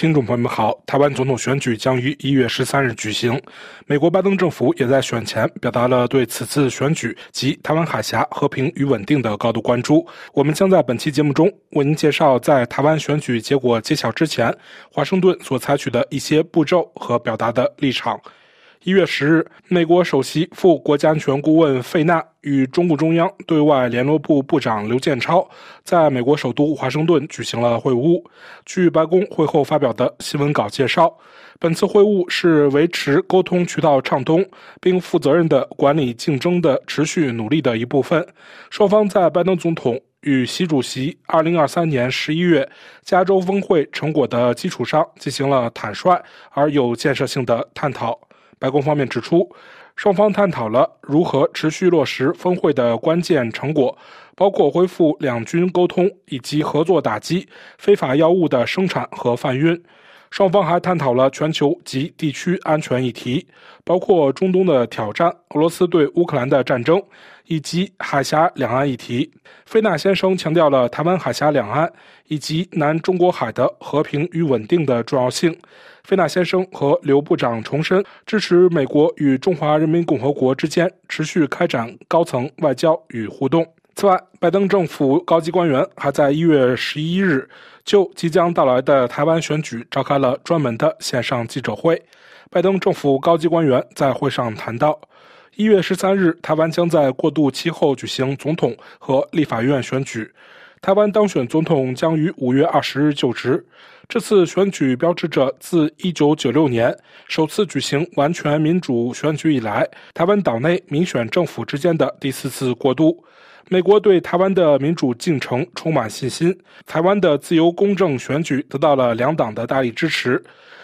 听众朋友们好，台湾总统选举将于一月十三日举行。美国拜登政府也在选前表达了对此次选举及台湾海峡和平与稳定的高度关注。我们将在本期节目中为您介绍，在台湾选举结果揭晓之前，华盛顿所采取的一些步骤和表达的立场。一月十日，美国首席副国家安全顾问费纳与中共中央对外联络部部长刘建超在美国首都华盛顿举行了会晤。据白宫会后发表的新闻稿介绍，本次会晤是维持沟通渠道畅通，并负责任地管理竞争的持续努力的一部分。双方在拜登总统与习主席2023年11月加州峰会成果的基础上，进行了坦率而有建设性的探讨。白宫方面指出，双方探讨了如何持续落实峰会的关键成果，包括恢复两军沟通以及合作打击非法药物的生产和贩运。双方还探讨了全球及地区安全议题，包括中东的挑战、俄罗斯对乌克兰的战争以及海峡两岸议题。菲纳先生强调了台湾海峡两岸以及南中国海的和平与稳定的重要性。菲纳先生和刘部长重申支持美国与中华人民共和国之间持续开展高层外交与互动。此外，拜登政府高级官员还在一月十一日。就即将到来的台湾选举召开了专门的线上记者会。拜登政府高级官员在会上谈到，一月十三日，台湾将在过渡期后举行总统和立法院选举。台湾当选总统将于五月二十日就职。这次选举标志着自一九九六年首次举行完全民主选举以来，台湾岛内民选政府之间的第四次过渡。美国对台湾的民主进程充满信心，台湾的自由公正选举得到了两党的大力支持。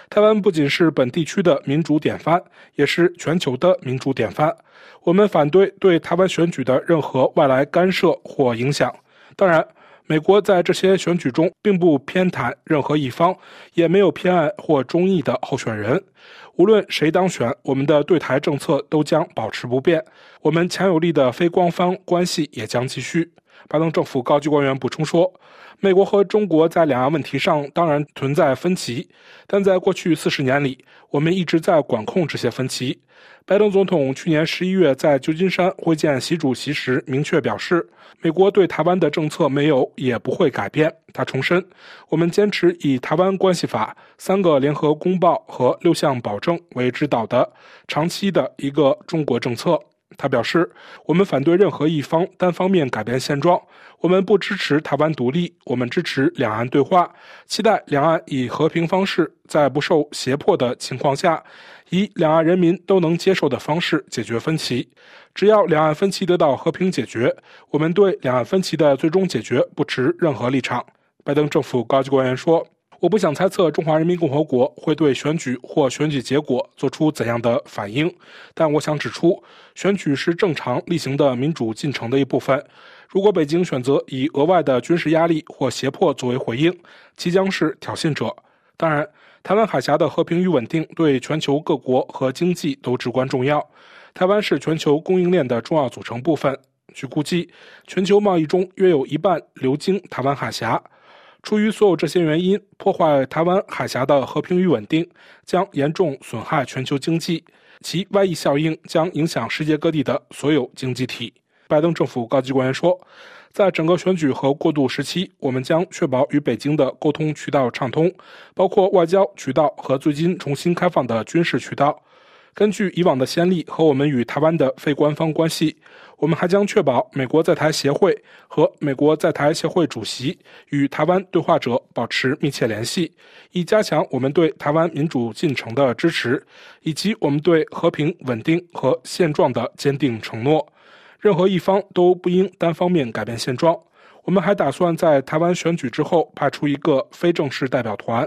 台湾不仅是本地区的民主典范，也是全球的民主典范。我们反对对台湾选举的任何外来干涉或影响。当然。美国在这些选举中并不偏袒任何一方，也没有偏爱或中意的候选人。无论谁当选，我们的对台政策都将保持不变。我们强有力的非官方关系也将继续。拜登政府高级官员补充说：“美国和中国在两岸问题上当然存在分歧，但在过去四十年里，我们一直在管控这些分歧。”拜登总统去年十一月在旧金山会见习主席时明确表示，美国对台湾的政策没有也不会改变。他重申，我们坚持以《台湾关系法》、三个联合公报和六项保证为指导的长期的一个中国政策。他表示，我们反对任何一方单方面改变现状，我们不支持台湾独立，我们支持两岸对话，期待两岸以和平方式，在不受胁迫的情况下，以两岸人民都能接受的方式解决分歧。只要两岸分歧得到和平解决，我们对两岸分歧的最终解决不持任何立场。拜登政府高级官员说。我不想猜测中华人民共和国会对选举或选举结果做出怎样的反应，但我想指出，选举是正常例行的民主进程的一部分。如果北京选择以额外的军事压力或胁迫作为回应，即将是挑衅者。当然，台湾海峡的和平与稳定对全球各国和经济都至关重要。台湾是全球供应链的重要组成部分。据估计，全球贸易中约有一半流经台湾海峡。出于所有这些原因，破坏台湾海峡的和平与稳定将严重损害全球经济，其外溢效应将影响世界各地的所有经济体。拜登政府高级官员说，在整个选举和过渡时期，我们将确保与北京的沟通渠道畅通，包括外交渠道和最近重新开放的军事渠道。根据以往的先例和我们与台湾的非官方关系，我们还将确保美国在台协会和美国在台协会主席与台湾对话者保持密切联系，以加强我们对台湾民主进程的支持，以及我们对和平稳定和现状的坚定承诺。任何一方都不应单方面改变现状。我们还打算在台湾选举之后派出一个非正式代表团。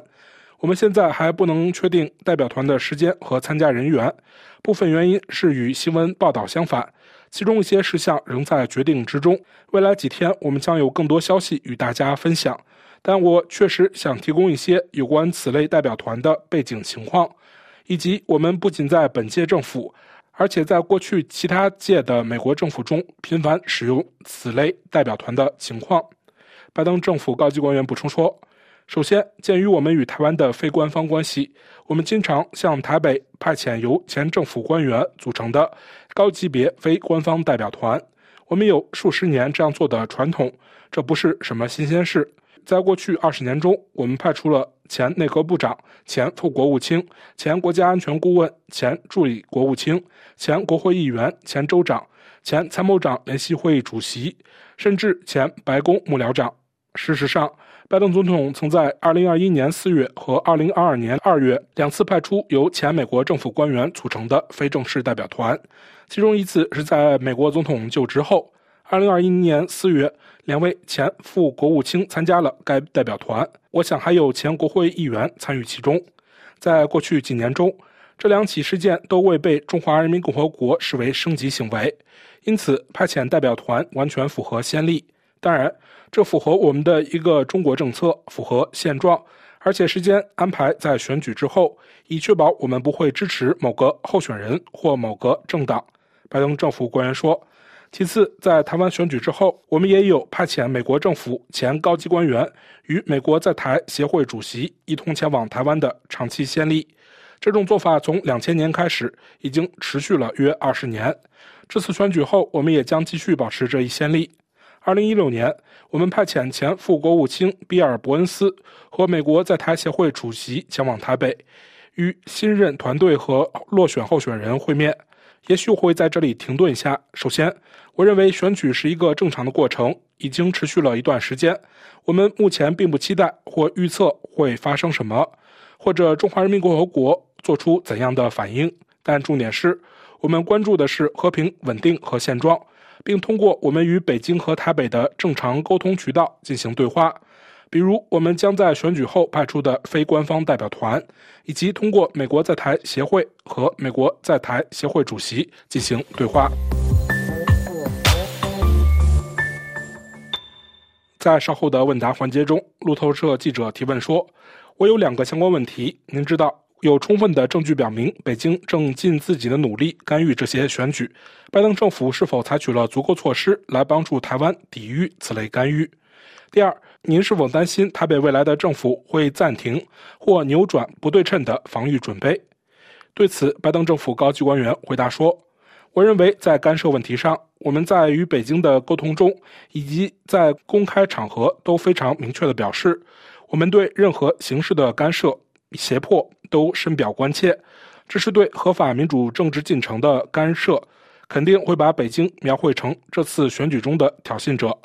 我们现在还不能确定代表团的时间和参加人员，部分原因是与新闻报道相反，其中一些事项仍在决定之中。未来几天，我们将有更多消息与大家分享，但我确实想提供一些有关此类代表团的背景情况，以及我们不仅在本届政府，而且在过去其他届的美国政府中频繁使用此类代表团的情况。拜登政府高级官员补充说。首先，鉴于我们与台湾的非官方关系，我们经常向台北派遣由前政府官员组成的高级别非官方代表团。我们有数十年这样做的传统，这不是什么新鲜事。在过去二十年中，我们派出了前内阁部长、前副国务卿、前国家安全顾问、前助理国务卿、前国会议员、前州长、前参谋长联席会议主席，甚至前白宫幕僚长。事实上，拜登总统曾在2021年4月和2022年2月两次派出由前美国政府官员组成的非正式代表团，其中一次是在美国总统就职后。2021年4月，两位前副国务卿参加了该代表团，我想还有前国会议员参与其中。在过去几年中，这两起事件都未被中华人民共和国视为升级行为，因此派遣代表团完全符合先例。当然，这符合我们的一个中国政策，符合现状，而且时间安排在选举之后，以确保我们不会支持某个候选人或某个政党。拜登政府官员说。其次，在台湾选举之后，我们也有派遣美国政府前高级官员与美国在台协会主席一同前往台湾的长期先例。这种做法从两千年开始，已经持续了约二十年。这次选举后，我们也将继续保持这一先例。二零一六年，我们派遣前副国务卿比尔·伯恩斯和美国在台协会主席前往台北，与新任团队和落选候选人会面。也许会在这里停顿一下。首先，我认为选举是一个正常的过程，已经持续了一段时间。我们目前并不期待或预测会发生什么，或者中华人民共和国做出怎样的反应。但重点是，我们关注的是和平、稳定和现状。并通过我们与北京和台北的正常沟通渠道进行对话，比如我们将在选举后派出的非官方代表团，以及通过美国在台协会和美国在台协会主席进行对话。在稍后的问答环节中，路透社记者提问说：“我有两个相关问题，您知道。”有充分的证据表明，北京正尽自己的努力干预这些选举。拜登政府是否采取了足够措施来帮助台湾抵御此类干预？第二，您是否担心台北未来的政府会暂停或扭转不对称的防御准备？对此，拜登政府高级官员回答说：“我认为在干涉问题上，我们在与北京的沟通中以及在公开场合都非常明确地表示，我们对任何形式的干涉。”胁迫都深表关切，这是对合法民主政治进程的干涉，肯定会把北京描绘成这次选举中的挑衅者。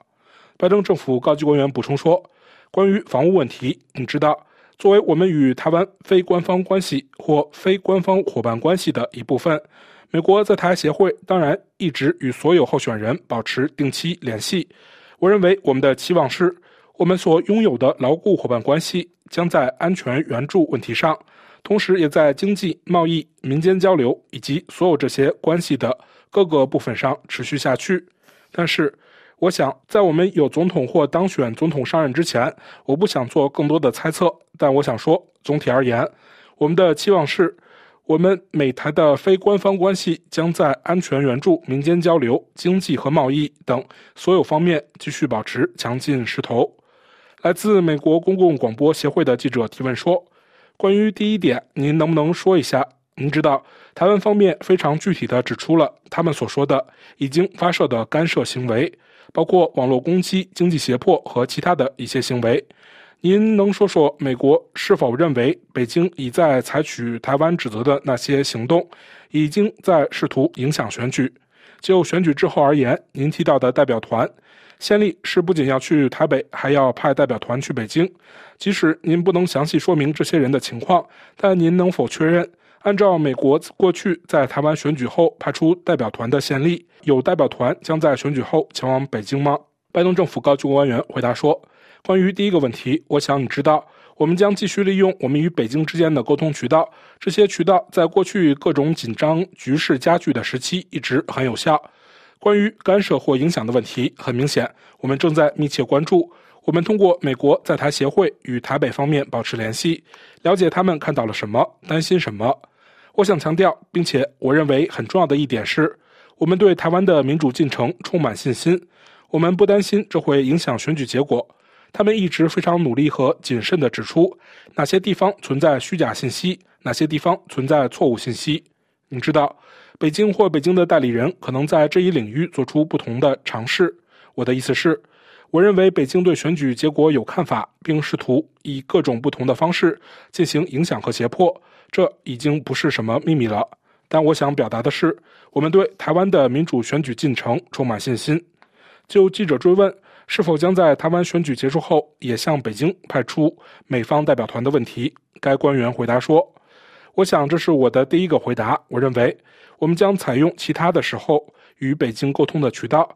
拜登政府高级官员补充说：“关于防务问题，你知道，作为我们与台湾非官方关系或非官方伙伴关系的一部分，美国在台协会当然一直与所有候选人保持定期联系。我认为我们的期望是。”我们所拥有的牢固伙伴关系将在安全援助问题上，同时也在经济、贸易、民间交流以及所有这些关系的各个部分上持续下去。但是，我想在我们有总统或当选总统上任之前，我不想做更多的猜测。但我想说，总体而言，我们的期望是。我们美台的非官方关系将在安全援助、民间交流、经济和贸易等所有方面继续保持强劲势头。来自美国公共广播协会的记者提问说：“关于第一点，您能不能说一下？您知道台湾方面非常具体的指出了他们所说的已经发射的干涉行为，包括网络攻击、经济胁迫和其他的一些行为。”您能说说美国是否认为北京已在采取台湾指责的那些行动，已经在试图影响选举？就选举之后而言，您提到的代表团，先例是不仅要去台北，还要派代表团去北京。即使您不能详细说明这些人的情况，但您能否确认，按照美国过去在台湾选举后派出代表团的先例，有代表团将在选举后前往北京吗？拜登政府高级官员回答说。关于第一个问题，我想你知道，我们将继续利用我们与北京之间的沟通渠道。这些渠道在过去各种紧张局势加剧的时期一直很有效。关于干涉或影响的问题，很明显，我们正在密切关注。我们通过美国在台协会与台北方面保持联系，了解他们看到了什么，担心什么。我想强调，并且我认为很重要的一点是，我们对台湾的民主进程充满信心。我们不担心这会影响选举结果。他们一直非常努力和谨慎地指出哪些地方存在虚假信息，哪些地方存在错误信息。你知道，北京或北京的代理人可能在这一领域做出不同的尝试。我的意思是，我认为北京对选举结果有看法，并试图以各种不同的方式进行影响和胁迫，这已经不是什么秘密了。但我想表达的是，我们对台湾的民主选举进程充满信心。就记者追问是否将在台湾选举结束后也向北京派出美方代表团的问题，该官员回答说：“我想这是我的第一个回答。我认为我们将采用其他的时候与北京沟通的渠道。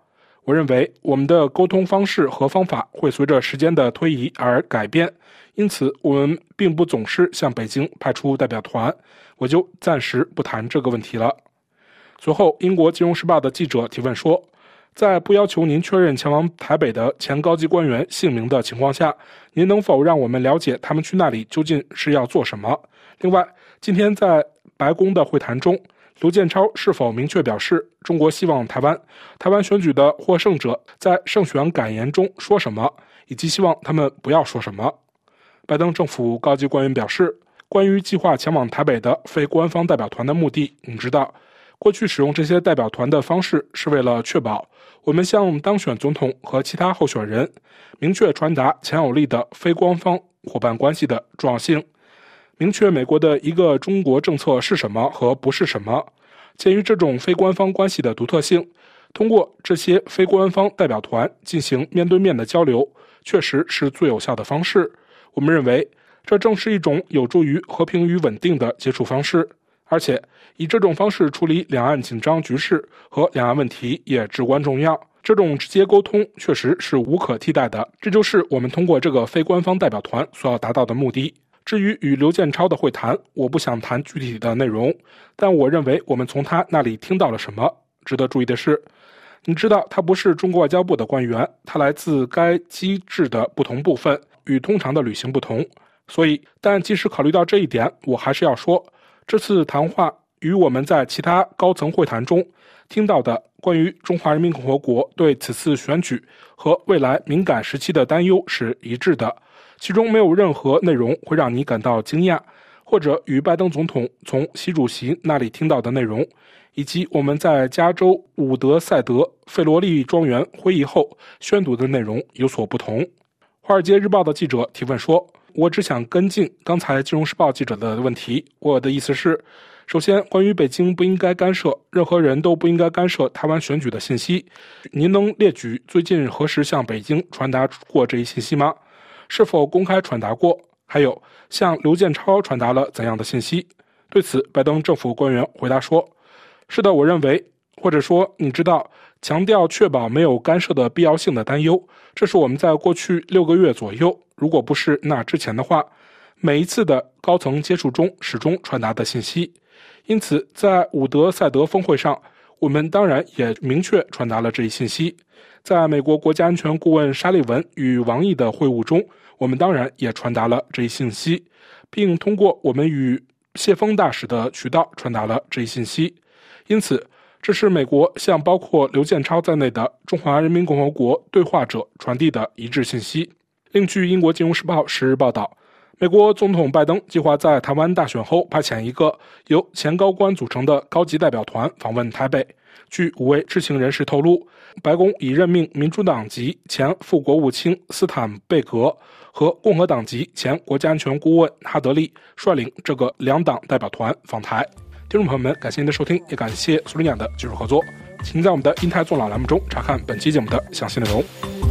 我认为我们的沟通方式和方法会随着时间的推移而改变，因此我们并不总是向北京派出代表团。我就暂时不谈这个问题了。”随后，英国《金融时报》的记者提问说。在不要求您确认前往台北的前高级官员姓名的情况下，您能否让我们了解他们去那里究竟是要做什么？另外，今天在白宫的会谈中，刘建超是否明确表示中国希望台湾台湾选举的获胜者在胜选感言中说什么，以及希望他们不要说什么？拜登政府高级官员表示，关于计划前往台北的非官方代表团的目的，你知道。过去使用这些代表团的方式，是为了确保我们向当选总统和其他候选人明确传达强有力的非官方伙伴关系的重要性，明确美国的一个中国政策是什么和不是什么。鉴于这种非官方关系的独特性，通过这些非官方代表团进行面对面的交流，确实是最有效的方式。我们认为，这正是一种有助于和平与稳定的接触方式。而且，以这种方式处理两岸紧张局势和两岸问题也至关重要。这种直接沟通确实是无可替代的。这就是我们通过这个非官方代表团所要达到的目的。至于与刘建超的会谈，我不想谈具体的内容，但我认为我们从他那里听到了什么。值得注意的是，你知道他不是中国外交部的官员，他来自该机制的不同部分，与通常的旅行不同。所以，但即使考虑到这一点，我还是要说。这次谈话与我们在其他高层会谈中听到的关于中华人民共和国对此次选举和未来敏感时期的担忧是一致的，其中没有任何内容会让你感到惊讶，或者与拜登总统从习主席那里听到的内容，以及我们在加州伍德赛德费罗利庄园会议后宣读的内容有所不同。《华尔街日报》的记者提问说。我只想跟进刚才《金融时报》记者的问题。我的意思是，首先，关于北京不应该干涉，任何人都不应该干涉台湾选举的信息。您能列举最近何时向北京传达过这一信息吗？是否公开传达过？还有，向刘建超传达了怎样的信息？对此，拜登政府官员回答说：“是的，我认为，或者说，你知道。”强调确保没有干涉的必要性的担忧，这是我们在过去六个月左右，如果不是那之前的话，每一次的高层接触中始终传达的信息。因此，在伍德塞德峰会上，我们当然也明确传达了这一信息。在美国国家安全顾问沙利文与王毅的会晤中，我们当然也传达了这一信息，并通过我们与谢峰大使的渠道传达了这一信息。因此。这是美国向包括刘建超在内的中华人民共和国对话者传递的一致信息。另据英国《金融时报》十日报道，美国总统拜登计划在台湾大选后派遣一个由前高官组成的高级代表团访问台北。据五位知情人士透露，白宫已任命民主党籍前副国务卿斯坦贝格和共和党籍前国家安全顾问哈德利率领这个两党代表团访台。听众朋友们，感谢您的收听，也感谢苏林雅的技术合作。请在我们的“英泰纵览”栏目中查看本期节目的详细内容。